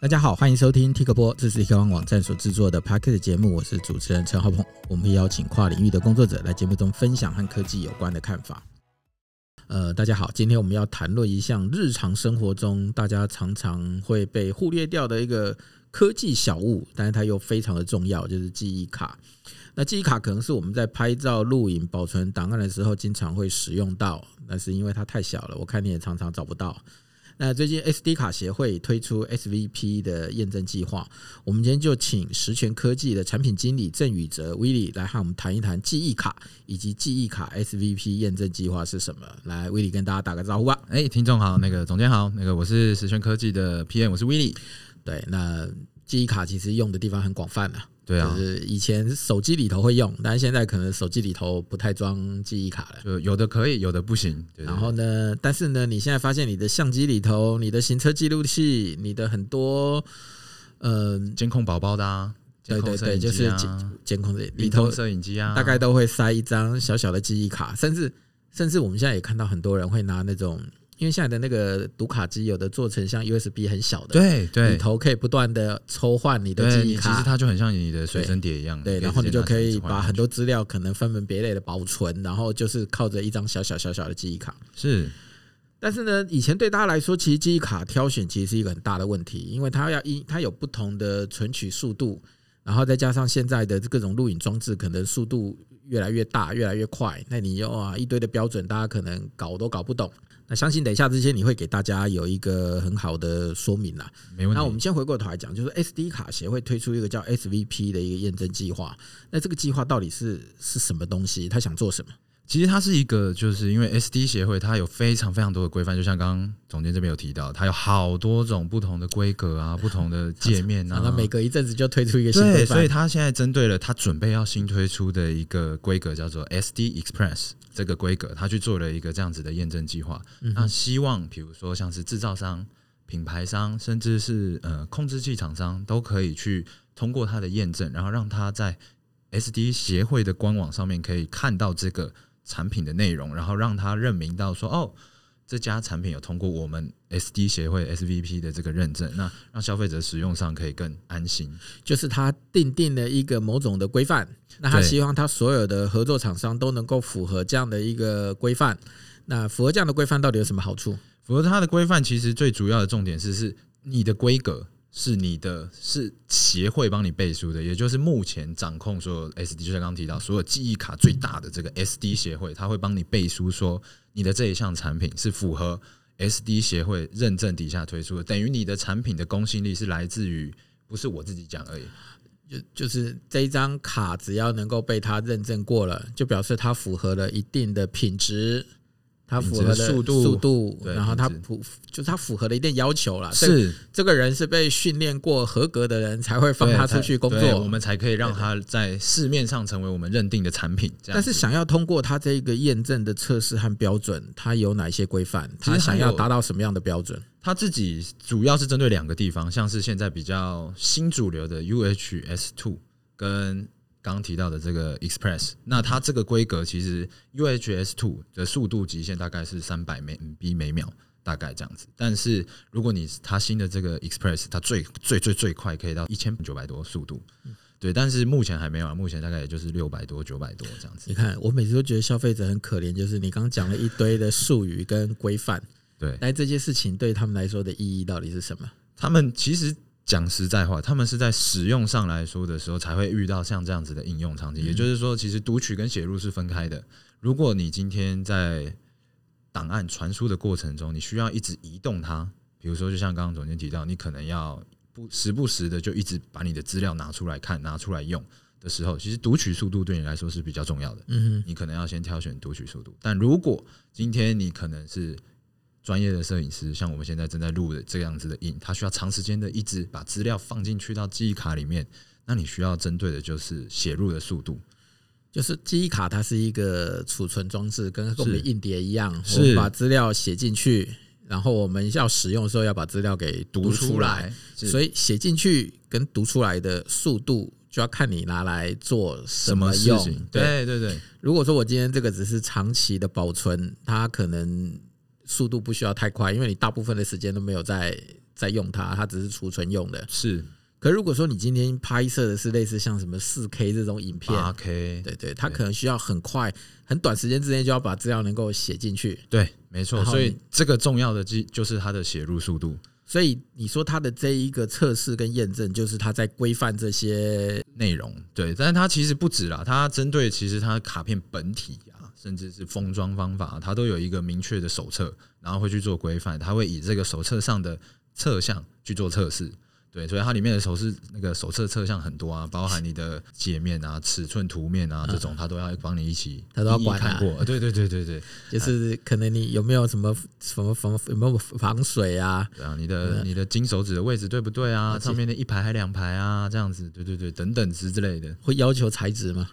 大家好，欢迎收听 Tik 播，这是 Tik 网网站所制作的 Podcast 节目，我是主持人陈浩鹏。我们会邀请跨领域的工作者来节目中分享和科技有关的看法。呃，大家好，今天我们要谈论一项日常生活中大家常常会被忽略掉的一个科技小物，但是它又非常的重要，就是记忆卡。那记忆卡可能是我们在拍照、录影、保存档案的时候经常会使用到，但是因为它太小了，我看你也常常找不到。那最近 SD 卡协会推出 SVP 的验证计划，我们今天就请实权科技的产品经理郑宇哲 Willy 来和我们谈一谈记忆卡以及记忆卡 SVP 验证计划是什么。来，Willy 跟大家打个招呼吧。哎，听众好，那个总监好，那个我是实权科技的 PM，我是 Willy。对，那记忆卡其实用的地方很广泛的。对啊，就是以前手机里头会用，但是现在可能手机里头不太装记忆卡了。就有的可以，有的不行。然后呢，但是呢，你现在发现你的相机里头、你的行车记录器、你的很多呃监控宝宝的啊，对对对，就是监控的里头摄影机啊，大概都会塞一张小小的记忆卡，甚至甚至我们现在也看到很多人会拿那种。因为现在的那个读卡机有的做成像 USB 很小的，对对，里头可以不断的抽换你的记忆卡，其实它就很像你的随身碟一样，对，然后你就可以把很多资料可能分门别类的保存，然后就是靠着一张小小小小的记忆卡。是，但是呢，以前对大家来说，其实记忆卡挑选其实是一个很大的问题，因为它要一它有不同的存取速度，然后再加上现在的各种录影装置，可能速度越来越大，越来越快，那你又啊一堆的标准，大家可能搞都搞不懂。那相信等一下这些你会给大家有一个很好的说明啦。没问题。那我们先回过头来讲，就是 SD 卡协会推出一个叫 SVP 的一个验证计划。那这个计划到底是是什么东西？他想做什么？其实它是一个，就是因为 SD 协会它有非常非常多的规范，就像刚刚总监这边有提到，它有好多种不同的规格啊，不同的界面啊，它每隔一阵子就推出一个新规范。对，所以它现在针对了它准备要新推出的一个规格，叫做 SD Express 这个规格，它去做了一个这样子的验证计划。那希望比如说像是制造商、品牌商，甚至是呃控制器厂商，都可以去通过它的验证，然后让它在 SD 协会的官网上面可以看到这个。产品的内容，然后让他认明到说，哦，这家产品有通过我们 SD 协会 SVP 的这个认证，那让消费者使用上可以更安心。就是他定定了一个某种的规范，那他希望他所有的合作厂商都能够符合这样的一个规范。那符合这样的规范到底有什么好处？符合它的规范，其实最主要的重点是是你的规格。是你的，是协会帮你背书的，也就是目前掌控所有 SD，就像刚刚提到，所有记忆卡最大的这个 SD 协会，他会帮你背书，说你的这一项产品是符合 SD 协会认证底下推出的，等于你的产品的公信力是来自于不是我自己讲而已，就就是这一张卡只要能够被他认证过了，就表示它符合了一定的品质。它符合的速度，速度，然后它符就是它符合了一定要求了。是这个人是被训练过合格的人才会放他出去工作，我们才可以让他在市面上成为我们认定的产品。但是想要通过他这个验证的测试和标准，他有哪些规范？他想要达到什么样的标准？他自己主要是针对两个地方，像是现在比较新主流的 UHS Two 跟。刚刚提到的这个 Express，那它这个规格其实 UHS Two 的速度极限大概是三百 MB 每秒，大概这样子。但是如果你它新的这个 Express，它最最最最快可以到一千九百多速度，对。但是目前还没有啊，目前大概也就是六百多、九百多这样子。你看，我每次都觉得消费者很可怜，就是你刚刚讲了一堆的术语跟规范，对，但这些事情对他们来说的意义到底是什么？他们其实。讲实在话，他们是在使用上来说的时候才会遇到像这样子的应用场景。也就是说，其实读取跟写入是分开的。如果你今天在档案传输的过程中，你需要一直移动它，比如说，就像刚刚总监提到，你可能要不时不时的就一直把你的资料拿出来看、拿出来用的时候，其实读取速度对你来说是比较重要的。嗯，你可能要先挑选读取速度。但如果今天你可能是专业的摄影师，像我们现在正在录的这样子的影，他需要长时间的一直把资料放进去到记忆卡里面。那你需要针对的就是写入的速度，就是记忆卡它是一个储存装置，跟我们硬碟一样，我们把资料写进去，然后我们要使用的时候要把资料给读出来。所以写进去跟读出来的速度，就要看你拿来做什么用。对对对。如果说我今天这个只是长期的保存，它可能。速度不需要太快，因为你大部分的时间都没有在在用它，它只是储存用的。是。可如果说你今天拍摄的是类似像什么四 K 这种影片，八 K，对对，它可能需要很快、很短时间之内就要把资料能够写进去。对，没错。所以这个重要的就就是它的写入速度。所以你说它的这一个测试跟验证，就是它在规范这些内容。对，但是它其实不止啦，它针对其实它卡片本体啊，甚至是封装方法，它都有一个明确的手册，然后会去做规范。它会以这个手册上的侧项去做测试。对，所以它里面的手是那个手册侧项很多啊，包含你的界面啊、尺寸图面啊这种，它都要帮你一起，它都要管看过。对对对对对，就是可能你有没有什么什么防有没有防水啊？对啊，你的你的金手指的位置对不对啊？上面的一排还两排啊？这样子，对对对，等等之之类的。会要求材质吗？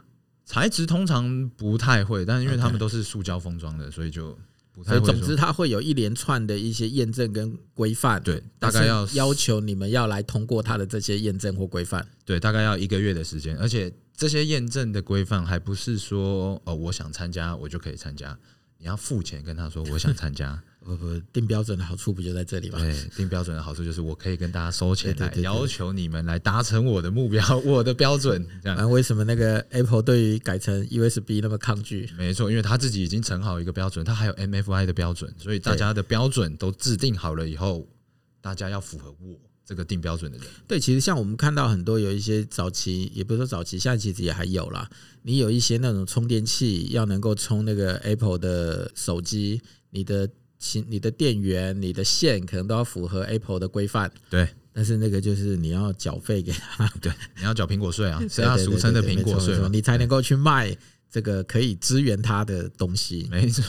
材质通常不太会，但是因为他们都是塑胶封装的，所以就。不太会，总之，它会有一连串的一些验证跟规范。对，大概要要求你们要来通过它的这些验证或规范。对，大概要一个月的时间，而且这些验证的规范还不是说哦，我想参加我就可以参加，你要付钱跟他说我想参加。不不，定标准的好处不就在这里吗？对，定标准的好处就是我可以跟大家收钱来要求你们来达成我的目标，我的标准。这样，为什么那个 Apple 对于改成 USB 那么抗拒？没错，因为他自己已经成好一个标准，他还有 MFI 的标准，所以大家的标准都制定好了以后，大家要符合我这个定标准的人。对，其实像我们看到很多有一些早期，也不是说早期，现在其实也还有啦。你有一些那种充电器要能够充那个 Apple 的手机，你的。其你的电源、你的线可能都要符合 Apple 的规范，对。但是那个就是你要缴费给他，对，你要缴苹果税啊，是他俗称的苹果税，你才能够去卖这个可以支援它的东西。没错，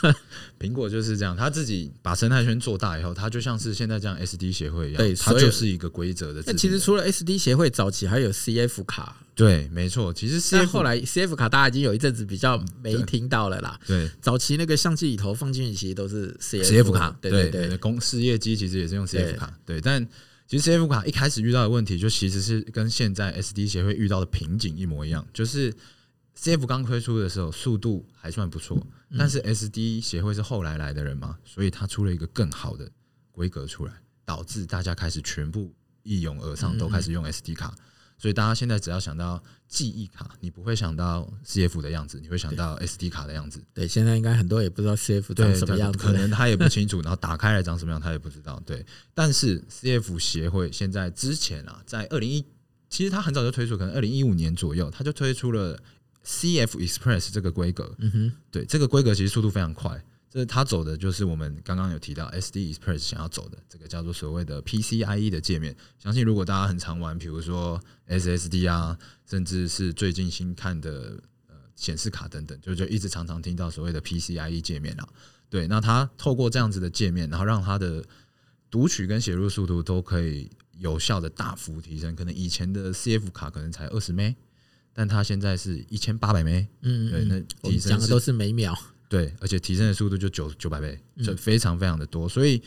苹果就是这样，他自己把生态圈做大以后，它就像是现在这样 SD 协会一样，对，它就是一个规则的。那其实除了 SD 协会，早期还有 CF 卡。对，没错。其实 CF 后来 CF 卡大家已经有一阵子比较没听到了啦。对，早期那个相机里头放进去其实都是 CF, CF 卡。对对对，公事业机其实也是用 CF 卡。对，但其实 CF 卡一开始遇到的问题，就其实是跟现在 SD 协会遇到的瓶颈一模一样。就是 CF 刚推出的时候，速度还算不错，但是 SD 协会是后来来的人嘛，所以他出了一个更好的规格出来，导致大家开始全部一涌而上，都开始用 SD 卡。所以大家现在只要想到记忆卡，你不会想到 CF 的样子，你会想到 SD 卡的样子。对，现在应该很多也不知道 CF 长什么样子，可能他也不清楚，然后打开来长什么样他也不知道。对，但是 CF 协会现在之前啊，在二零一，其实他很早就推出，可能二零一五年左右，他就推出了 CF Express 这个规格。嗯哼，对，这个规格其实速度非常快。这它走的就是我们刚刚有提到 SD Express 想要走的这个叫做所谓的 PCIe 的界面。相信如果大家很常玩，比如说 SSD 啊，甚至是最近新看的呃显示卡等等，就就一直常常听到所谓的 PCIe 界面啊。对，那它透过这样子的界面，然后让它的读取跟写入速度都可以有效的大幅提升。可能以前的 CF 卡可能才二十 M，但它现在是一千八百枚。嗯，对，那提升讲的都是每秒。对，而且提升的速度就九九百倍，就非常非常的多。所以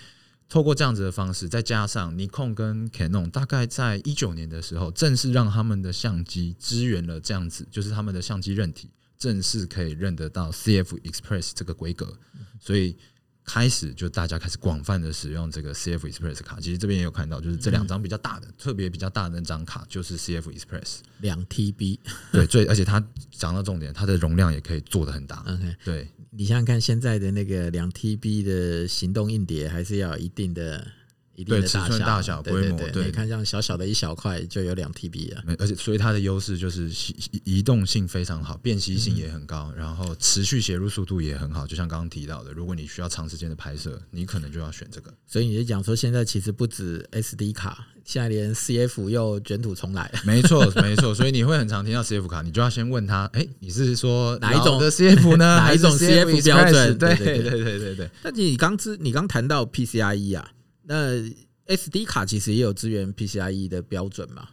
透过这样子的方式，再加上尼康跟 Canon，大概在一九年的时候，正式让他们的相机支援了这样子，就是他们的相机认体正式可以认得到 CF Express 这个规格，所以。开始就大家开始广泛的使用这个 CF Express 卡，其实这边也有看到，就是这两张比较大的，特别比较大的那张卡就是 CF Express 两 TB，对，最而且它讲到重点，它的容量也可以做的很大。OK，对，你想想看，现在的那个两 TB 的行动硬碟还是要有一定的。对尺寸大小规模，对，你看这样小小的一小块就有两 TB 啊，而且所以它的优势就是移动性非常好，便携性也很高，然后持续写入速度也很好。就像刚刚提到的，如果你需要长时间的拍摄，你可能就要选这个。所以你就讲说，现在其实不止 SD 卡，现在连 CF 又卷土重来。没错，没错。所以你会很常听到 CF 卡，你就要先问他，哎，你是说哪一种的 CF 呢？哪一种 CF 标准？对对对对对对。但你刚知你刚谈到 PCIe 啊。那 SD 卡其实也有支援 PCIe 的标准嘛？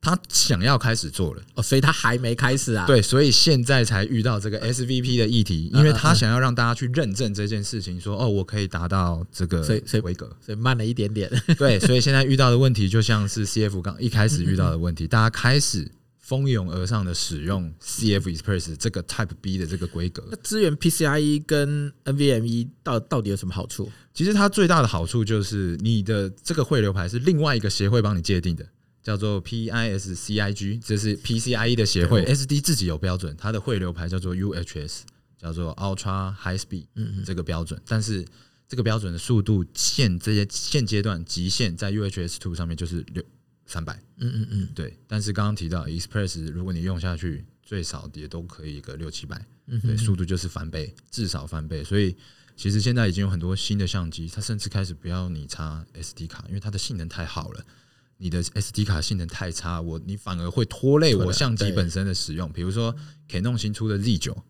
他想要开始做了哦，所以他还没开始啊。对，所以现在才遇到这个 SVP 的议题，因为他想要让大家去认证这件事情，说哦，我可以达到这个规格，所以慢了一点点。对，所以现在遇到的问题就像是 CF 刚一开始遇到的问题，大家开始蜂拥而上的使用 CF Express 这个 Type B 的这个规格。那支援 PCIe 跟 NVMe 到到底有什么好处？其实它最大的好处就是你的这个汇流牌是另外一个协会帮你界定的，叫做 PISCIG，这是 PCIe 的协会，SD 自己有标准，它的汇流牌叫做 UHS，叫做 Ultra High Speed，嗯，这个标准，但是。这个标准的速度现这些现阶段极限在 UHS Two 上面就是六三百，嗯嗯嗯，对。但是刚刚提到 Express，如果你用下去，最少也都可以一个六七百，对，速度就是翻倍，至少翻倍。所以其实现在已经有很多新的相机，它甚至开始不要你插 SD 卡，因为它的性能太好了。你的 SD 卡性能太差，我你反而会拖累我相机本身的使用。比如说 Canon 新出的 Z 九。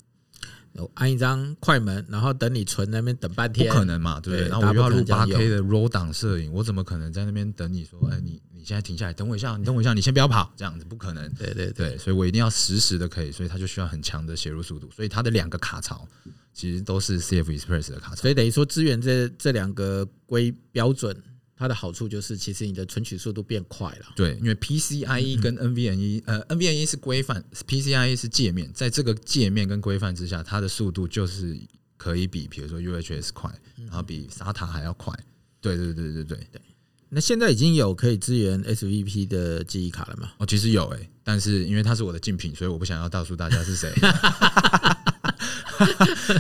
按一张快门，然后等你存那边等半天，不可能嘛，对不对？然后我又要录八 K 的 RAW 档摄影，我怎么可能在那边等你说，哎，你你现在停下来，等我一下，你等我一下，你先不要跑，这样子不可能。对对对，所以我一定要实时的可以，所以它就需要很强的写入速度，所以它的两个卡槽其实都是 CF Express 的卡槽，所以等于说支援这这两个规标准。它的好处就是，其实你的存取速度变快了。对，因为 PCIe 跟 NVMe，呃，NVMe 是规范，PCIe 是界面，在这个界面跟规范之下，它的速度就是可以比，比如说 UHS 快，然后比 SATA 还要快。对对对对对对。那现在已经有可以支援 SVP 的记忆卡了吗？哦，其实有诶、欸，但是因为它是我的竞品，所以我不想要告诉大家是谁。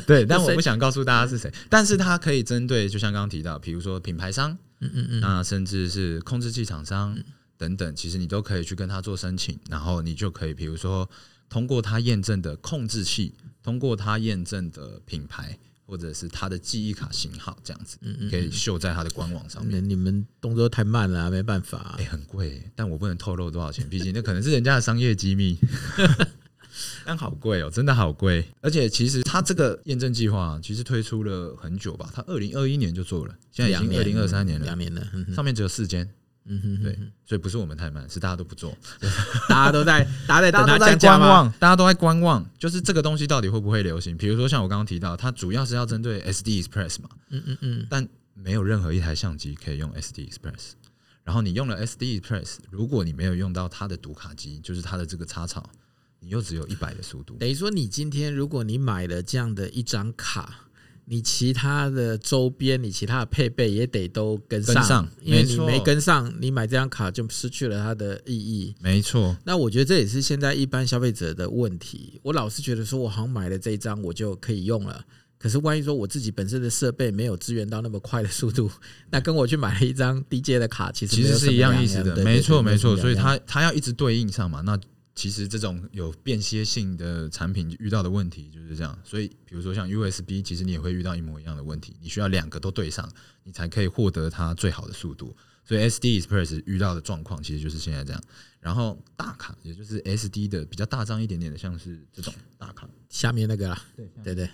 对，但我不想告诉大家是谁。但是它可以针对，就像刚刚提到，比如说品牌商。嗯嗯嗯，那甚至是控制器厂商等等，其实你都可以去跟他做申请，然后你就可以，比如说通过他验证的控制器，通过他验证的品牌，或者是他的记忆卡型号，这样子，可以秀在他的官网上面。你们动作太慢了，没办法。哎，很贵，但我不能透露多少钱，毕竟那可能是人家的商业机密。但好贵哦，真的好贵！而且其实它这个验证计划其实推出了很久吧，它二零二一年就做了，现在已经二零二三年了，两年了。上面只有四间，嗯哼，对，所以不是我们太慢，是大家都不做，大家都在，大家在等他在观望，大家都在观望，就是这个东西到底会不会流行？比如说像我刚刚提到，它主要是要针对 SD Express 嘛，嗯嗯嗯，但没有任何一台相机可以用 SD Express。然后你用了 SD Express，如果你没有用到它的读卡机，就是它的这个插槽。你又只有一百的速度，等于说你今天如果你买了这样的一张卡，你其他的周边、你其他的配备也得都跟上，跟上，因为你没跟上，你买这张卡就失去了它的意义。没错，那我觉得这也是现在一般消费者的问题。我老是觉得说，我好像买了这一张我就可以用了，可是万一说我自己本身的设备没有支援到那么快的速度，那跟我去买了一张低阶的卡，其实其实是一样意思的。没错，没错，所以它它要一直对应上嘛，那。其实这种有便携性的产品遇到的问题就是这样，所以比如说像 USB，其实你也会遇到一模一样的问题，你需要两个都对上，你才可以获得它最好的速度。所以 SD Express 遇到的状况其实就是现在这样。然后大卡，也就是 SD 的比较大张一点点的，像是这种大卡，下面那个啦，对对对，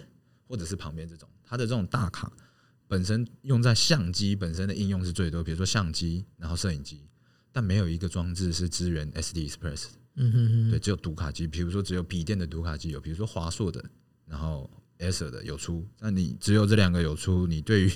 或者是旁边这种，它的这种大卡本身用在相机本身的应用是最多，比如说相机，然后摄影机，但没有一个装置是支援 SD Express 的。嗯哼哼，对，只有读卡机，比如说只有笔电的读卡机有，比如说华硕的，然后 Acer 的有出，那你只有这两个有出，你对于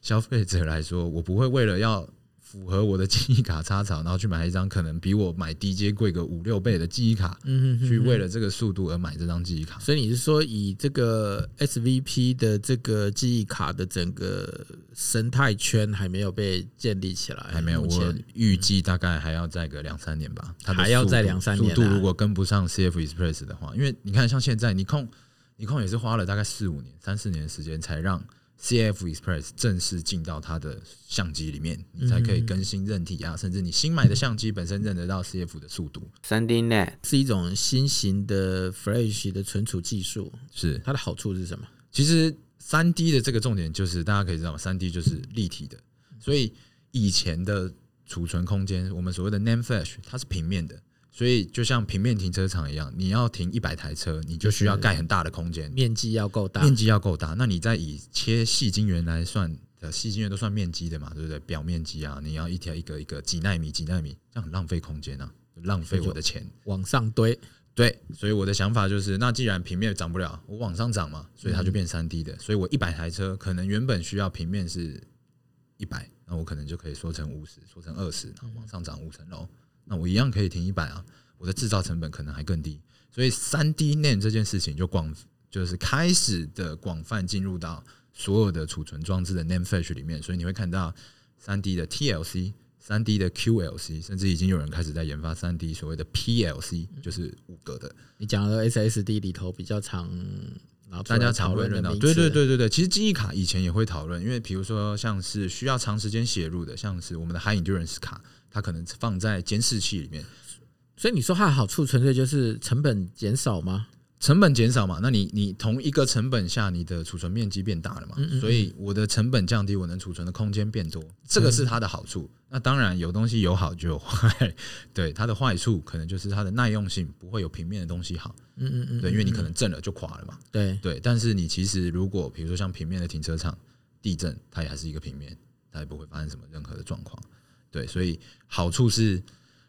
消费者来说，我不会为了要。符合我的记忆卡插槽，然后去买一张可能比我买 DJ 贵个五六倍的记忆卡，嗯，去为了这个速度而买这张记忆卡。所以你是说，以这个 SVP 的这个记忆卡的整个生态圈还没有被建立起来？还没有，我预计大概还要再个两三年吧。它还要再两三年，速度如果跟不上 CF Express 的话，因为你看，像现在你控你控也是花了大概四五年、三四年的时间才让。CF Express 正式进到它的相机里面，你才可以更新认体啊，甚至你新买的相机本身认得到 CF 的速度。三 D NAND 是一种新型的 Flash 的存储技术，是它的好处是什么？其实三 D 的这个重点就是大家可以知道，三 D 就是立体的，所以以前的储存空间，我们所谓的 Name Flash，它是平面的。所以就像平面停车场一样，你要停一百台车，你就需要盖很大的空间，面积要够大，面积要够大。那你再以切细晶圆来算，呃细晶圆都算面积的嘛，对不对？表面积啊，你要一条一个一个几纳米几纳米，这样很浪费空间啊，浪费我的钱。往上堆，对。所以我的想法就是，那既然平面涨不了，我往上涨嘛，所以它就变三 D 的。所以我一百台车可能原本需要平面是一百，那我可能就可以缩成五十，缩成二十，然后往上涨五层楼。那我一样可以停一百啊，我的制造成本可能还更低。所以三 D NAND 这件事情就广，就是开始的广泛进入到所有的储存装置的 NAND Flash 里面，所以你会看到三 D 的 TLC。三 D 的 QLC，甚至已经有人开始在研发三 D 所谓的 PLC，就是五格的。你讲的 SSD 里头比较常，然后大家常会认到。对对对对对，其实记忆卡以前也会讨论，因为比如说像是需要长时间写入的，像是我们的 High Endurance 卡，它可能放在监视器里面。所以你说它的好处纯粹就是成本减少吗？成本减少嘛？那你你同一个成本下，你的储存面积变大了嘛？嗯嗯嗯，所以我的成本降低，我能储存的空间变多，这个是它的好处。嗯、那当然有东西有好就有坏，对它的坏处可能就是它的耐用性不会有平面的东西好。嗯嗯嗯，对，因为你可能震了就垮了嘛。对对，但是你其实如果比如说像平面的停车场，地震它也还是一个平面，它也不会发生什么任何的状况。对，所以好处是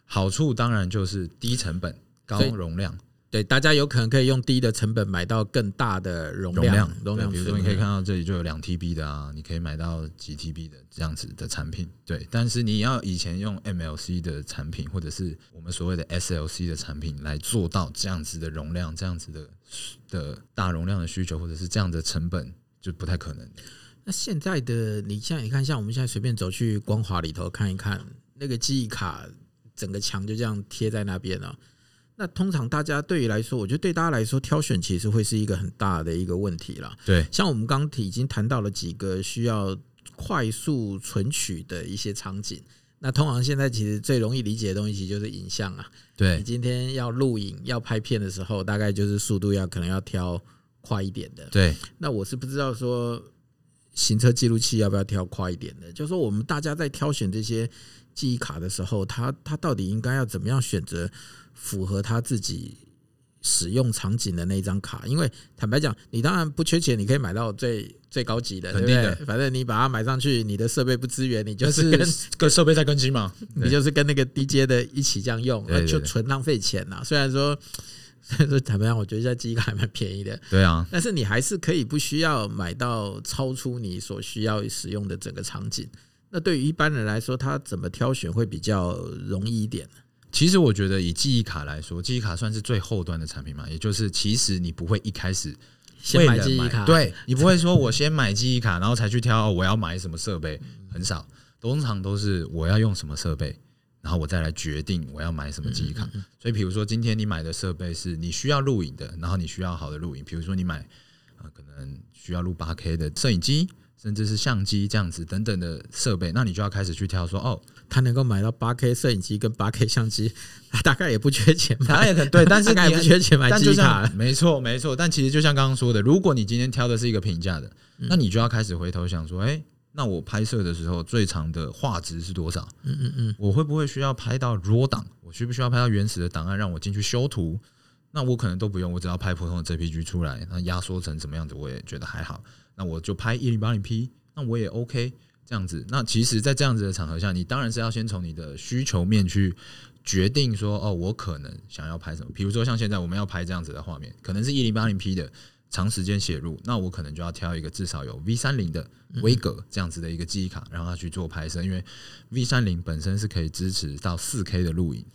好处当然就是低成本高容量。对，大家有可能可以用低的成本买到更大的容量，容量。比如说，你可以看到这里就有两 TB 的啊，你可以买到几 TB 的这样子的产品。对，但是你要以前用 MLC 的产品，或者是我们所谓的 SLC 的产品来做到这样子的容量，这样子的的大容量的需求，或者是这样的成本，就不太可能。那现在的你现在你看，像我们现在随便走去光华里头看一看，那个记忆卡整个墙就这样贴在那边了。那通常大家对于来说，我觉得对大家来说挑选其实会是一个很大的一个问题了。对，像我们刚提已经谈到了几个需要快速存取的一些场景。那通常现在其实最容易理解的东西，其实就是影像啊。对，你今天要录影、要拍片的时候，大概就是速度要可能要挑快一点的。对，那我是不知道说行车记录器要不要挑快一点的。就是说我们大家在挑选这些记忆卡的时候，它它到底应该要怎么样选择？符合他自己使用场景的那张卡，因为坦白讲，你当然不缺钱，你可以买到最最高级的，肯定的。反正你把它买上去，你的设备不支援，你就是跟跟设备在更新嘛，你就是跟那个 D J 的一起这样用，那就纯浪费钱呐。虽然说，虽然说坦白讲，我觉得现在记忆卡还蛮便宜的，对啊，但是你还是可以不需要买到超出你所需要使用的整个场景。那对于一般人来说，他怎么挑选会比较容易一点呢？其实我觉得以记忆卡来说，记忆卡算是最后端的产品嘛，也就是其实你不会一开始先买记忆卡，对，你不会说我先买记忆卡，然后才去挑我要买什么设备，很少，通常都是我要用什么设备，然后我再来决定我要买什么记忆卡。所以，比如说今天你买的设备是你需要录影的，然后你需要好的录影，比如说你买啊，可能需要录八 K 的摄影机。甚至是相机这样子等等的设备，那你就要开始去挑说哦，他能够买到八 K 摄影机跟八 K 相机，他 大概也不缺钱，他也很对，但是你不缺钱买记忆卡，没错没错。但其实就像刚刚说的，如果你今天挑的是一个平价的，那你就要开始回头想说，哎，那我拍摄的时候最长的画质是多少？嗯嗯嗯，我会不会需要拍到 RAW 档？我需不需要拍到原始的档案让我进去修图？那我可能都不用，我只要拍普通的 JPG 出来，那压缩成什么样子，我也觉得还好。那我就拍一零八零 P。那我也 OK 这样子。那其实，在这样子的场合下，你当然是要先从你的需求面去决定说，哦，我可能想要拍什么。比如说，像现在我们要拍这样子的画面，可能是一零八零 P 的长时间写入，那我可能就要挑一个至少有 V 三零的规格这样子的一个记忆卡，让它去做拍摄。因为 V 三零本身是可以支持到四 K 的录影。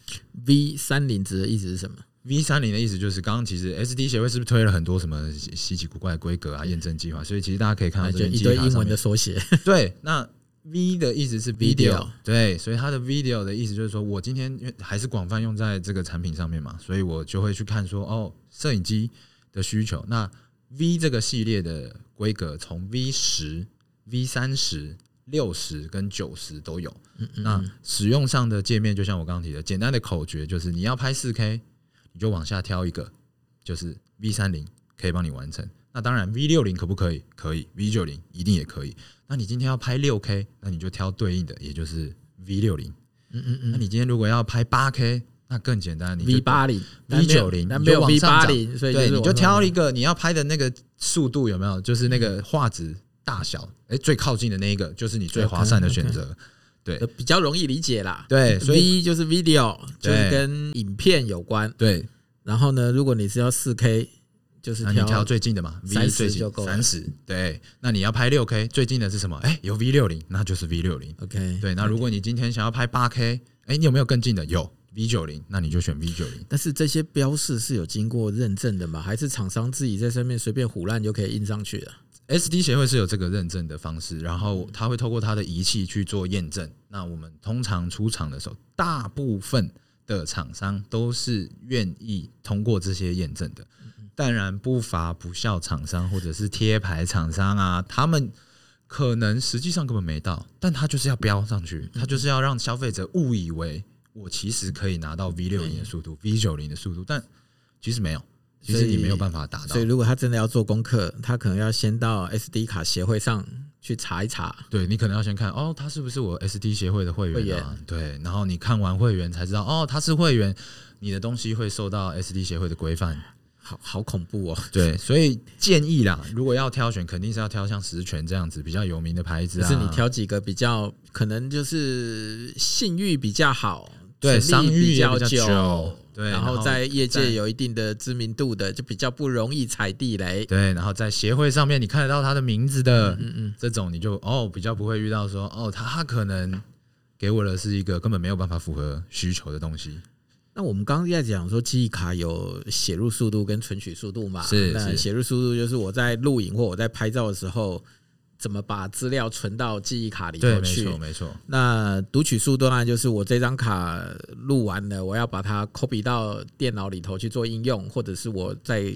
V 三零指的意思是什么？V 三零的意思就是，刚刚其实 SD 协会是不是推了很多什么稀奇古怪的规格啊、验证计划？所以其实大家可以看到这一堆英文的缩写。对，那 V 的意思是 video，对，所以它的 video 的意思就是说我今天还是广泛用在这个产品上面嘛，所以我就会去看说哦，摄影机的需求。那 V 这个系列的规格从 V 十、V 三十、六十跟九十都有。那使用上的界面就像我刚刚提的，简单的口诀就是你要拍四 K。你就往下挑一个，就是 V 三零可以帮你完成。那当然 V 六零可不可以？可以，V 九零一定也可以。那你今天要拍六 K，那你就挑对应的，也就是 V 六零。嗯嗯嗯。那你今天如果要拍八 K，那更简单，你 V 八零、V 九零，没有 v 八零。所以对，你就挑一个你要拍的那个速度有没有？就是那个画质大小，哎，最靠近的那一个就是你最划算的选择。对，比较容易理解啦。对，所以 V 就是 video，就是跟影片有关。对，然后呢，如果你是要四 K，就是你挑最近的嘛，V 最近就够三十。对，那你要拍六 K，最近的是什么？哎，有 V 六零，那就是 V 六零。OK，对。那如果你今天想要拍八 K，哎，你有没有更近的？有 V 九零，那你就选 V 九零。但是这些标示是有经过认证的吗？还是厂商自己在上面随便胡乱就可以印上去的？SD 协会是有这个认证的方式，然后他会透过他的仪器去做验证。那我们通常出厂的时候，大部分的厂商都是愿意通过这些验证的。当然不乏不肖厂商或者是贴牌厂商啊，他们可能实际上根本没到，但他就是要标上去，他就是要让消费者误以为我其实可以拿到 V 六零的速度、V 九零的速度，但其实没有，其实你没有办法达到。所以如果他真的要做功课，他可能要先到 SD 卡协会上去查一查。对，你可能要先看哦，他是不是我 SD 协会的会员啊？对，然后你看完会员才知道哦，他是会员，你的东西会受到 SD 协会的规范。好好恐怖哦！对，所以建议啦，如果要挑选，肯定是要挑像十全这样子比较有名的牌子啊。是你挑几个比较可能就是信誉比较好，对，商誉比较久，对，然后在业界有一定的知名度的，就比较不容易踩地雷。对，然后在协会上面你看得到他的名字的，嗯嗯，这种你就哦比较不会遇到说哦他他可能给我的是一个根本没有办法符合需求的东西。那我们刚刚在讲说记忆卡有写入速度跟存取速度嘛？是。那写入速度就是我在录影或我在拍照的时候，怎么把资料存到记忆卡里头去？对，没错，没错。那读取速度呢？就是我这张卡录完了，我要把它 copy 到电脑里头去做应用，或者是我在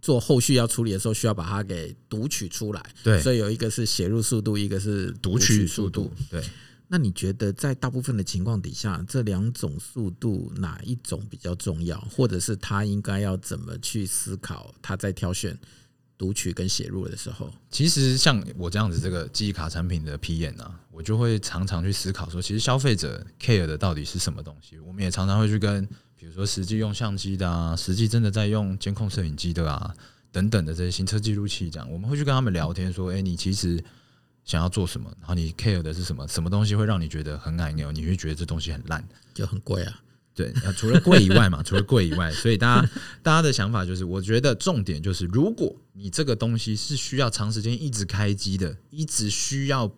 做后续要处理的时候，需要把它给读取出来。对。所以有一个是写入速度，一个是读取速度。对。那你觉得在大部分的情况底下，这两种速度哪一种比较重要？或者是他应该要怎么去思考？他在挑选读取跟写入的时候，其实像我这样子这个记忆卡产品的 PM 啊，我就会常常去思考说，其实消费者 care 的到底是什么东西？我们也常常会去跟，比如说实际用相机的啊，实际真的在用监控摄影机的啊，等等的这些行车记录器这样，我们会去跟他们聊天说，哎，你其实。想要做什么？然后你 care 的是什么？什么东西会让你觉得很矮牛？你会觉得这东西很烂，就很贵啊。对，除了贵以外嘛，除了贵以外，所以大家大家的想法就是，我觉得重点就是，如果你这个东西是需要长时间一直开机的，一直需要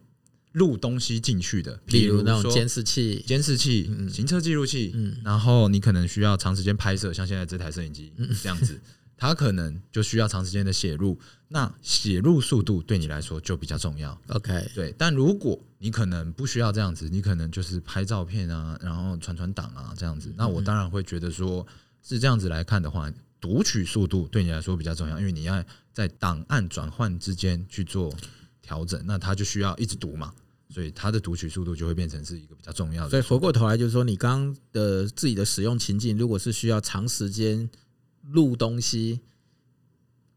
录东西进去的，比如那种监视器、监视器、行车记录器，嗯，然后你可能需要长时间拍摄，像现在这台摄影机这样子。它可能就需要长时间的写入，那写入速度对你来说就比较重要。OK，对。但如果你可能不需要这样子，你可能就是拍照片啊，然后传传档啊这样子，那我当然会觉得说是这样子来看的话，读取速度对你来说比较重要，因为你要在档案转换之间去做调整，那它就需要一直读嘛，所以它的读取速度就会变成是一个比较重要的。所以回过头来就是说，你刚刚的自己的使用情境，如果是需要长时间。录东西、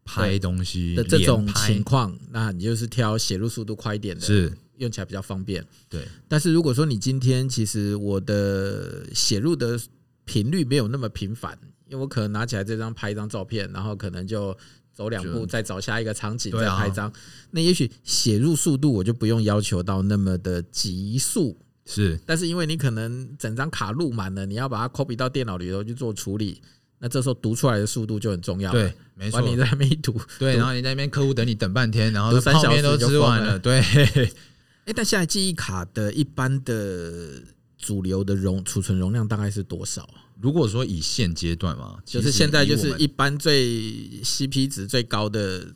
拍东西的这种情况，那你就是挑写入速度快一点的，是用起来比较方便。对，但是如果说你今天其实我的写入的频率没有那么频繁，因为我可能拿起来这张拍一张照片，然后可能就走两步再找下一个场景再拍一张，那也许写入速度我就不用要求到那么的急速。是，但是因为你可能整张卡录满了，你要把它 copy 到电脑里头去做处理。那这时候读出来的速度就很重要。对，没错。你在那边一读，对，然后你在那边客户等你等半天，然后三小时都吃完了。对。哎，但现在记忆卡的一般的主流的容储存容量大概是多少？如果说以现阶段嘛，就是现在就是一般最 CP 值最高的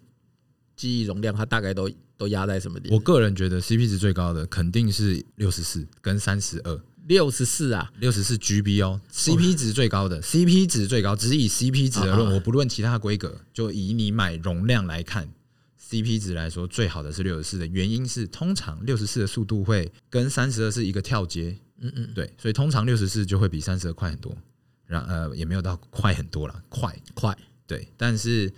记忆容量，它大概都都压在什么地方？我个人觉得 CP 值最高的肯定是六十四跟三十二。六十四啊，六十四 GB 哦，CP 值最高的，CP 值最高，只是以 CP 值而论，我不论其他规格，就以你买容量来看，CP 值来说最好的是六十四的，原因是通常六十四的速度会跟三十二是一个跳接，嗯嗯，对，所以通常六十四就会比三十二快很多，然呃也没有到快很多了，快快，对，但是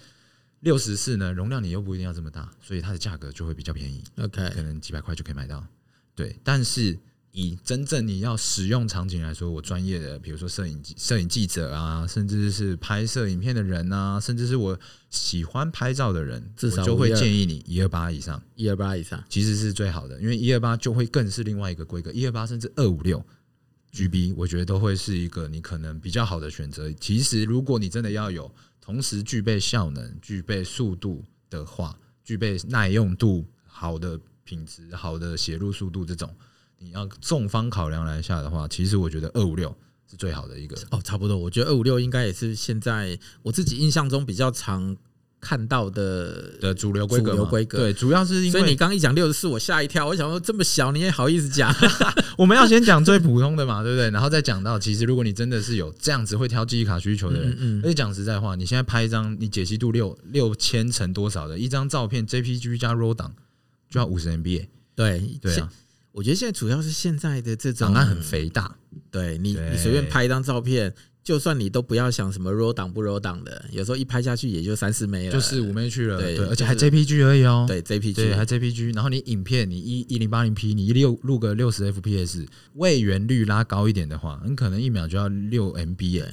六十四呢，容量你又不一定要这么大，所以它的价格就会比较便宜，OK，可能几百块就可以买到，对，但是。以真正你要使用场景来说，我专业的，比如说摄影摄影记者啊，甚至是拍摄影片的人啊，甚至是我喜欢拍照的人，至少就会建议你一二八以上，一二八以上其实是最好的，因为一二八就会更是另外一个规格，一二八甚至二五六 GB，我觉得都会是一个你可能比较好的选择。其实如果你真的要有同时具备效能、具备速度的话，具备耐用度、好的品质、好的写入速度这种。你要重方考量来下的话，其实我觉得二五六是最好的一个。哦，差不多，我觉得二五六应该也是现在我自己印象中比较常。看到的的主流规格，主流规格对，主要是因为所以你刚一讲六十四，我吓一跳，我想说这么小你也好意思讲？我们要先讲最普通的嘛，对不对？然后再讲到，其实如果你真的是有这样子会挑记忆卡需求的人，嗯，嗯，而且讲实在话，你现在拍一张你解析度六六千乘多少的一张照片，JPG 加 RAW 档就要五十 MB，对对啊，我觉得现在主要是现在的这种档案很肥大，对你你随便拍一张照片。就算你都不要想什么 RAW 档不 RAW 档的，有时候一拍下去也就三四枚了，就是五枚去了。对，而且还 JPG 而已哦。对，JPG，对，还 JPG。然后你影片你一一零八零 P，你一六录个六十 FPS，位元率拉高一点的话，很可能一秒就要六 MB 耶。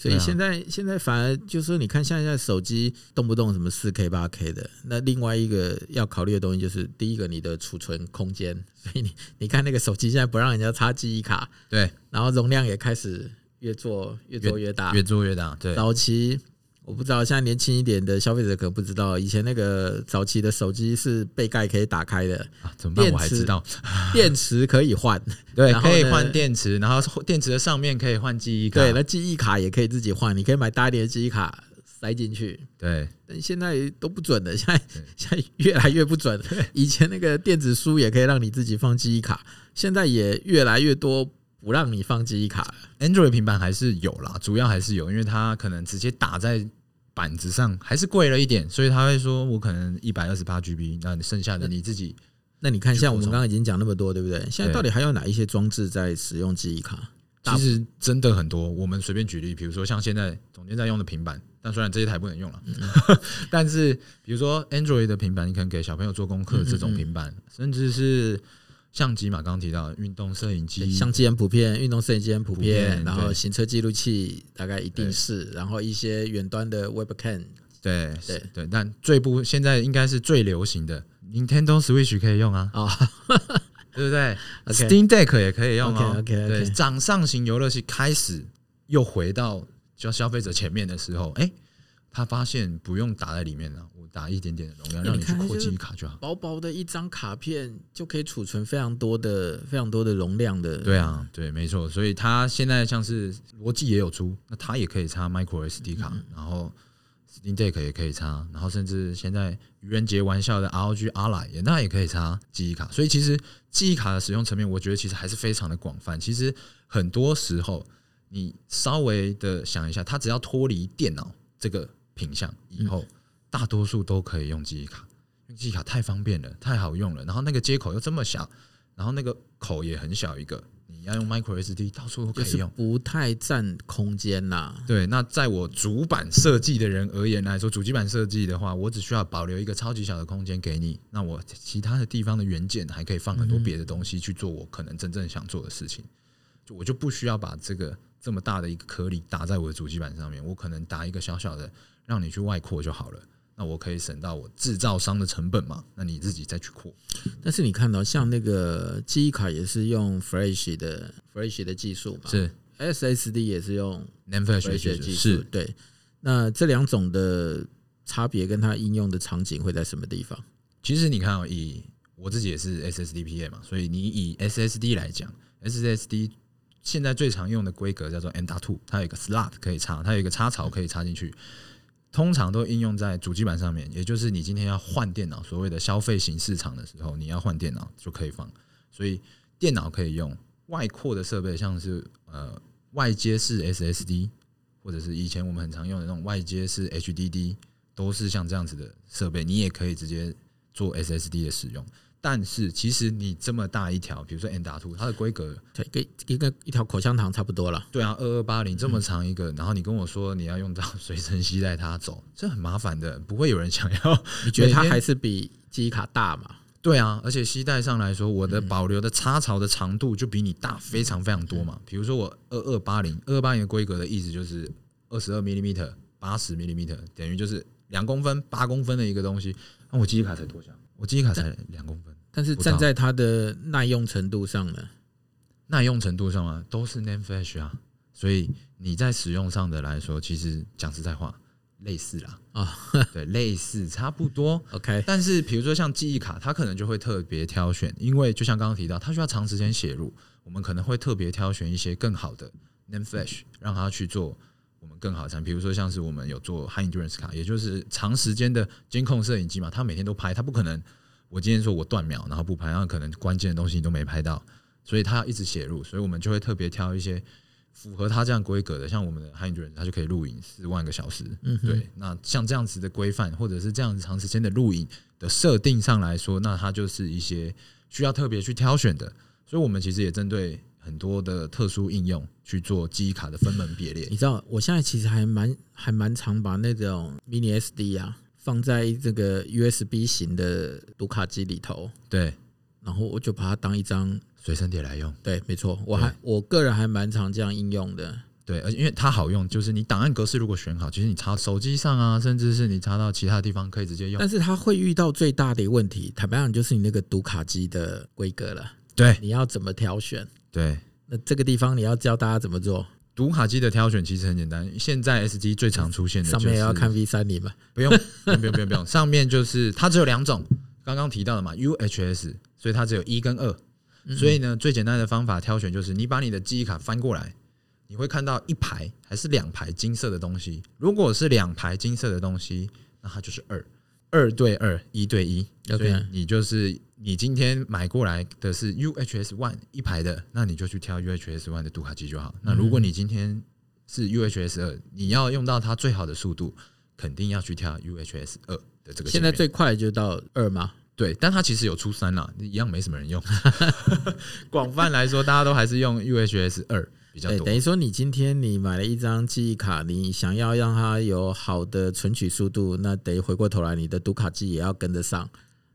所以现在、啊、现在反而就是说，你看现在手机动不动什么四 K 八 K 的，那另外一个要考虑的东西就是，第一个你的储存空间。所以你你看那个手机现在不让人家插记忆卡，对，然后容量也开始。越做越做越大，越做越大。对，早期我不知道，现在年轻一点的消费者可能不知道，以前那个早期的手机是背盖可以打开的。啊，怎么办？我还知道，电池可以换，对，可以换电池，然后电池的上面可以换记忆卡，对，那记忆卡也可以自己换，你可以买大一点的记忆卡塞进去。对，但现在都不准了，现在 现在越来越不准。以前那个电子书也可以让你自己放记忆卡，现在也越来越多。不让你放记忆卡，Android 平板还是有啦，主要还是有，因为它可能直接打在板子上，还是贵了一点，所以他会说我可能一百二十八 GB，那你剩下的你自己，那你看，像我们刚刚已经讲那么多，对不对？现在到底还有哪一些装置在使用记忆卡？其实真的很多，我们随便举例，比如说像现在总监在用的平板，但虽然这一台不能用了，但是比如说 Android 的平板，你可能给小朋友做功课这种平板，甚至是。相机嘛，刚刚提到运动摄影机，相机很普遍，运动摄影机很普遍，然后行车记录器大概一定是，然后一些远端的 Webcam，对对。对，但最不现在应该是最流行的 Nintendo Switch 可以用啊，啊，对不对？Steam Deck 也可以用啊，OK，对，掌上型游乐器开始又回到就消费者前面的时候，哎，他发现不用打在里面了。我打一点点的容量，让你去扩记忆卡就好。薄薄的一张卡片就可以储存非常多的、非常多的容量的。对啊，对，没错。所以它现在像是逻辑也有出，那它也可以插 micro SD 卡，然后 Steam Deck 也可以插，然后甚至现在愚人节玩笑的 ROG Ally 也那也可以插记忆卡。所以其实记忆卡的使用层面，我觉得其实还是非常的广泛。其实很多时候，你稍微的想一下，它只要脱离电脑这个品相以后。大多数都可以用记忆卡，用记忆卡太方便了，太好用了。然后那个接口又这么小，然后那个口也很小一个，你要用 micro SD 到处都可以用，不太占空间啦。对，那在我主板设计的人而言来说，主机板设计的话，我只需要保留一个超级小的空间给你，那我其他的地方的元件还可以放很多别的东西去做我可能真正想做的事情，就我就不需要把这个这么大的一个颗粒打在我的主机板上面，我可能打一个小小的，让你去外扩就好了。那我可以省到我制造商的成本嘛？那你自己再去扩。但是你看到像那个记忆卡也是用 Flash 的 Flash 的技术嘛？是 SSD 也是用 NAND Flash 的技术。是对。那这两种的差别跟它应用的场景会在什么地方？其实你看哦，以我自己也是 SSD PA 嘛，所以你以 SSD 来讲，SSD 现在最常用的规格叫做 M.2，它有一个 slot 可以插，它有一个插槽可以插进去。通常都应用在主机板上面，也就是你今天要换电脑，所谓的消费型市场的时候，你要换电脑就可以放。所以电脑可以用外扩的设备，像是呃外接式 SSD，或者是以前我们很常用的那种外接式 HDD，都是像这样子的设备，你也可以直接做 SSD 的使用。但是其实你这么大一条，比如说 M.2，它的规格对，跟一个一条口香糖差不多了。对啊，二二八零这么长一个，然后你跟我说你要用到随身携带它走，这很麻烦的，不会有人想要。你觉得它还是比记忆卡大嘛？对啊，而且携带上来说，我的保留的插槽的长度就比你大非常非常多嘛。比如说我二二八零，二二八零的规格的意思就是二十二 millimeter，八十 millimeter，等于就是两公分八公分的一个东西。那我记忆卡才多小？我记忆卡才两公分，但是站在它的耐用程度上呢？耐用程度上啊，都是 Name Flash 啊，所以你在使用上的来说，其实讲实在话，类似啦啊，对，类似差不多。OK，但是比如说像记忆卡，它可能就会特别挑选，因为就像刚刚提到，它需要长时间写入，我们可能会特别挑选一些更好的 Name Flash，让它去做我们更好的产品。比如说像是我们有做 High Endurance 卡，也就是长时间的监控摄影机嘛，它每天都拍，它不可能我今天说我断秒然后不拍，然后可能关键的东西你都没拍到，所以他要一直写入，所以我们就会特别挑一些。符合他这样规格的，像我们的 High Endurance，它就可以录影四万个小时。嗯，对。那像这样子的规范，或者是这样子长时间的录影的设定上来说，那它就是一些需要特别去挑选的。所以，我们其实也针对很多的特殊应用去做记忆卡的分门别类。你知道，我现在其实还蛮还蛮常把那种 Mini SD 啊放在这个 USB 型的读卡机里头。对。然后我就把它当一张随身碟来用。对，没错，我还我个人还蛮常这样应用的。对，而且因为它好用，就是你档案格式如果选好，其实你插手机上啊，甚至是你插到其他地方可以直接用。但是它会遇到最大的一个问题，坦白讲就是你那个读卡机的规格了。对，你要怎么挑选？对，那这个地方你要教大家怎么做？读卡机的挑选其实很简单，现在 SD 最常出现的上面也要看 V 三零嘛？不用，不用，不用，不用，上面就是它只有两种，刚刚提到的嘛，UHS。所以它只有一跟二，所以呢，最简单的方法挑选就是你把你的记忆卡翻过来，你会看到一排还是两排金色的东西。如果是两排金色的东西，那它就是二，二对二，一对一。所以你就是你今天买过来的是 UHS One 一排的，那你就去挑 UHS One 的读卡机就好。那如果你今天是 UHS 二，你要用到它最好的速度，肯定要去挑 UHS 二的这个。现在最快就到二吗？对，但它其实有出三啦，一样没什么人用。广泛来说，大家都还是用 UHS 二比较多。等于说，你今天你买了一张记忆卡，你想要让它有好的存取速度，那等于回过头来，你的读卡机也要跟得上。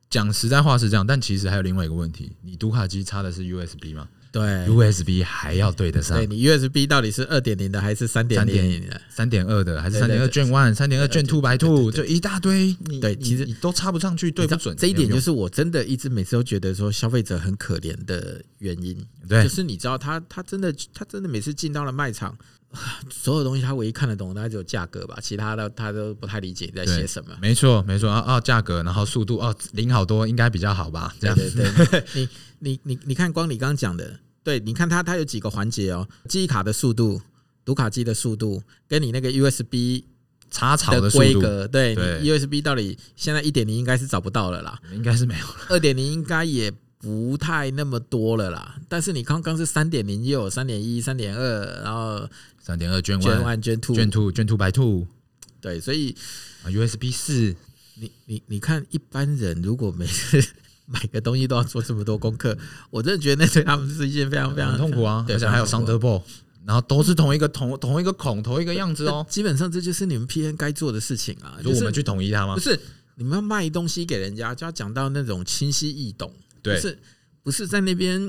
讲实在话是这样，但其实还有另外一个问题，你读卡机插的是 USB 吗？对，USB 还要对得上。对，你 USB 到底是二点零的还是三点零的？三点二的还是三点二 Gen One？三点二 Gen Two by Two？就一大堆。你对，其实你都插不上去，对不准。这一点就是我真的一直每次都觉得说消费者很可怜的原因。对，就是你知道他他真的他真的每次进到了卖场，所有东西他唯一看得懂，大概只有价格吧，其他的他都不太理解你在写什么。没错，没错啊啊，价格，然后速度哦，零好多，应该比较好吧？这样对对对，你你你你看，光你刚刚讲的。对，你看它，它有几个环节哦，记忆卡的速度、读卡机的速度，跟你那个 USB 插槽的规格，对，你 USB 到底现在一点零应该是找不到了啦，应该是没有了，二点零应该也不太那么多了啦。但是你刚刚是三点零，又有三点一、三点二，然后三点二卷卷 One、Gen Two、Gen Two、Gen Two by Two，对，所以 USB 四，你你你看一般人如果没事。买个东西都要做这么多功课，我真的觉得那对他们是一件非常非常痛苦啊！而且还有 Thunderbolt，然后都是同一个同同一个孔，同一个样子哦。基本上这就是你们 PN 该做的事情啊，就我们去统一它吗？不是，你们要卖东西给人家，就要讲到那种清晰易懂。对，不是不是在那边，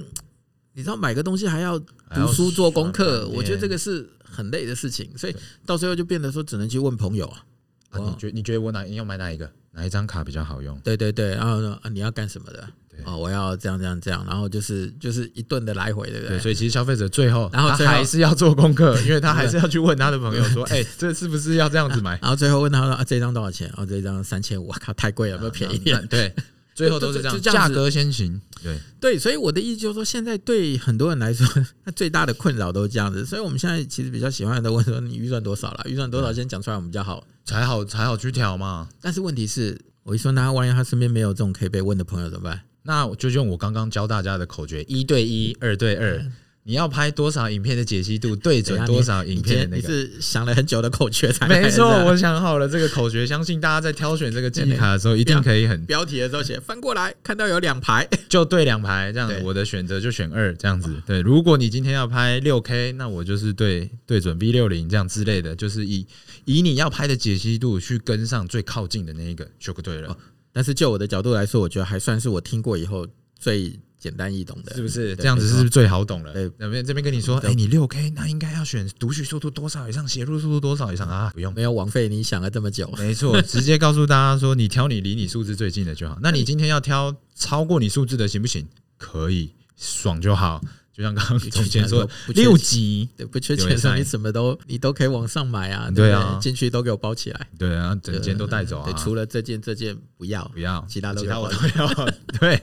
你知道买个东西还要读书做功课，我觉得这个是很累的事情，所以到最后就变得说只能去问朋友啊。啊，你觉你觉得我哪你要买哪一个？哪一张卡比较好用？对对对，然后说啊，你要干什么的？哦，我要这样这样这样，然后就是就是一顿的来回，对不对？所以其实消费者最后，然后他还是要做功课，因为他还是要去问他的朋友说，哎，这是不是要这样子买？然后最后问他说啊，这张多少钱？哦，这张三千五，靠，太贵了，有没有便宜点？对，最后都是这样，价格先行。对对，所以我的意思就是说，现在对很多人来说，他最大的困扰都是这样子。所以我们现在其实比较喜欢的问说，你预算多少了？预算多少先讲出来，我们比较好，才好才好去调嘛。但是问题是。我一说，那万一他身边没有这种可以被问的朋友怎么办？那我就用我刚刚教大家的口诀：一对一，二对二。你要拍多少影片的解析度，对准多少影片的那个。你是想了很久的口诀才？没错，我想好了这个口诀，相信大家在挑选这个记忆卡的时候，一定可以很。标题的时候写翻过来，看到有两排，就对两排这样子。我的选择就选二这样子。对，如果你今天要拍六 K，那我就是对对准 V 六零这样之类的，就是以以你要拍的解析度去跟上最靠近的那一个就对了。但是就我的角度来说，我觉得还算是我听过以后最简单易懂的，是不是？这样子是不是最好懂了？对，那边这边跟你说，哎，你六 K 那应该要选读取速度多少以上，写入速度多少以上啊？不用，没有枉费你想了这么久。没错，直接告诉大家说，你挑你离你数字最近的就好。那你今天要挑超过你数字的行不行？可以，爽就好。就像刚刚总监说，六级对，不缺钱的，你什么都你都可以往上买啊。对啊，进去都给我包起来。对啊，整件都带走啊。除了这件这件不要不要，其他都其他我都要。对，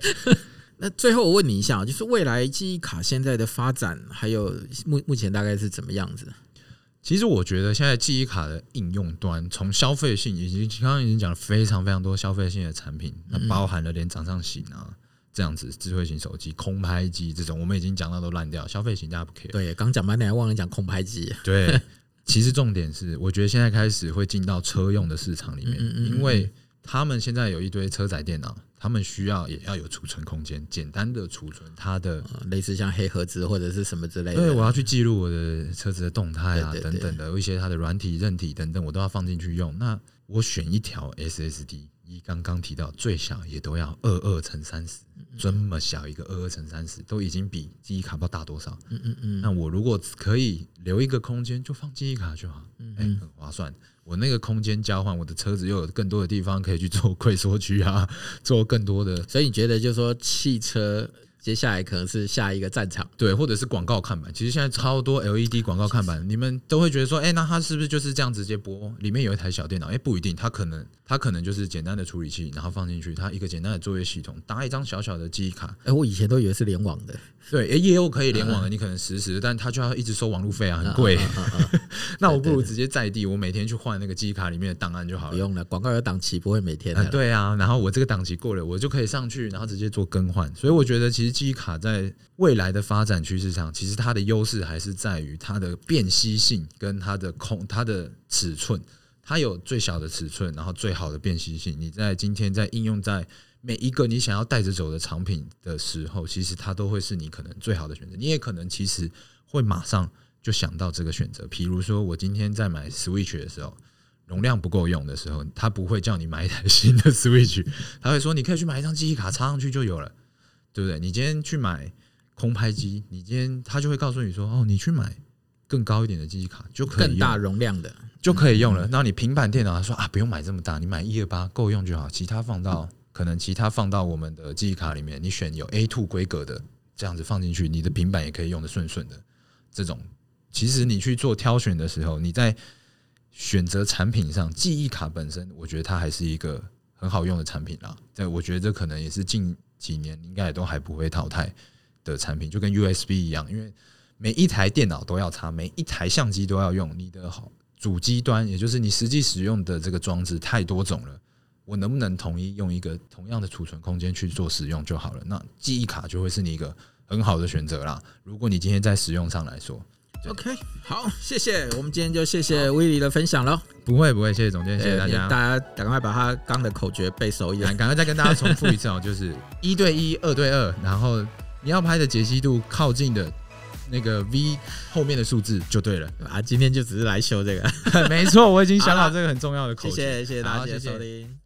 那最后我问你一下，就是未来记忆卡现在的发展，还有目目前大概是怎么样子？其实我觉得现在记忆卡的应用端，从消费性已经刚刚已经讲了非常非常多消费性的产品，那包含了连掌上型啊这样子智慧型手机、空拍机这种，我们已经讲到都烂掉，消费型大家不 care。对，刚讲半天还忘了讲空拍机。对，其实重点是，我觉得现在开始会进到车用的市场里面，因为他们现在有一堆车载电脑。他们需要也要有储存空间，简单的储存它的类似像黑盒子或者是什么之类的。对，我要去记录我的车子的动态啊，等等的，有一些它的软体、韧体等等，我都要放进去用。那我选一条 SSD，一刚刚提到最小也都要二二乘三十，这么小一个二二乘三十，都已经比记忆卡不知道大多少。嗯嗯嗯。那我如果可以留一个空间，就放记忆卡就好，哎，很划算。我那个空间交换，我的车子又有更多的地方可以去做 溃缩区啊，做更多的。所以你觉得，就是说汽车接下来可能是下一个战场，对，或者是广告看板。其实现在超多 LED 广告看板，你们都会觉得说，哎，那它是不是就是这样直接播？里面有一台小电脑？哎，不一定，它可能它可能就是简单的处理器，然后放进去，它一个简单的作业系统，搭一张小小的记忆卡。哎，我以前都以为是联网的。对，哎也有可以联网的，你可能实时，但它就要一直收网路费啊，很贵。那我不如直接在地，我每天去换那个记忆卡里面的档案就好了。不用了，广告有档期，不会每天。对啊，然后我这个档期过了，我就可以上去，然后直接做更换。所以我觉得，其实记忆卡在未来的发展趋势上，其实它的优势还是在于它的便携性跟它的空、它的尺寸。它有最小的尺寸，然后最好的便携性。你在今天在应用在。每一个你想要带着走的产品的时候，其实它都会是你可能最好的选择。你也可能其实会马上就想到这个选择。比如说，我今天在买 Switch 的时候，容量不够用的时候，他不会叫你买一台新的 Switch，他会说你可以去买一张记忆卡插上去就有了，对不对？你今天去买空拍机，你今天他就会告诉你说，哦，你去买更高一点的记忆卡就可以更大容量的就可以用了。然后你平板电脑他说啊，不用买这么大，你买一二八够用就好，其他放到。可能其他放到我们的记忆卡里面，你选有 A two 规格的这样子放进去，你的平板也可以用得顺顺的。这种其实你去做挑选的时候，你在选择产品上，记忆卡本身，我觉得它还是一个很好用的产品啦。对，我觉得这可能也是近几年应该也都还不会淘汰的产品，就跟 USB 一样，因为每一台电脑都要插，每一台相机都要用，你的好主机端，也就是你实际使用的这个装置太多种了。我能不能统一用一个同样的储存空间去做使用就好了？那记忆卡就会是你一个很好的选择啦。如果你今天在使用上来说，OK，好，谢谢，我们今天就谢谢威利的分享喽。不会不会，谢谢总监，谢谢大家。大家赶快把他刚的口诀背熟一点，赶快再跟大家重复一次哦，就是 一对一、二对二，然后你要拍的解析度靠近的那个 V 后面的数字就对了 啊。今天就只是来修这个，没错，我已经想好这个很重要的口诀。谢谢谢谢大家，谢谢收听。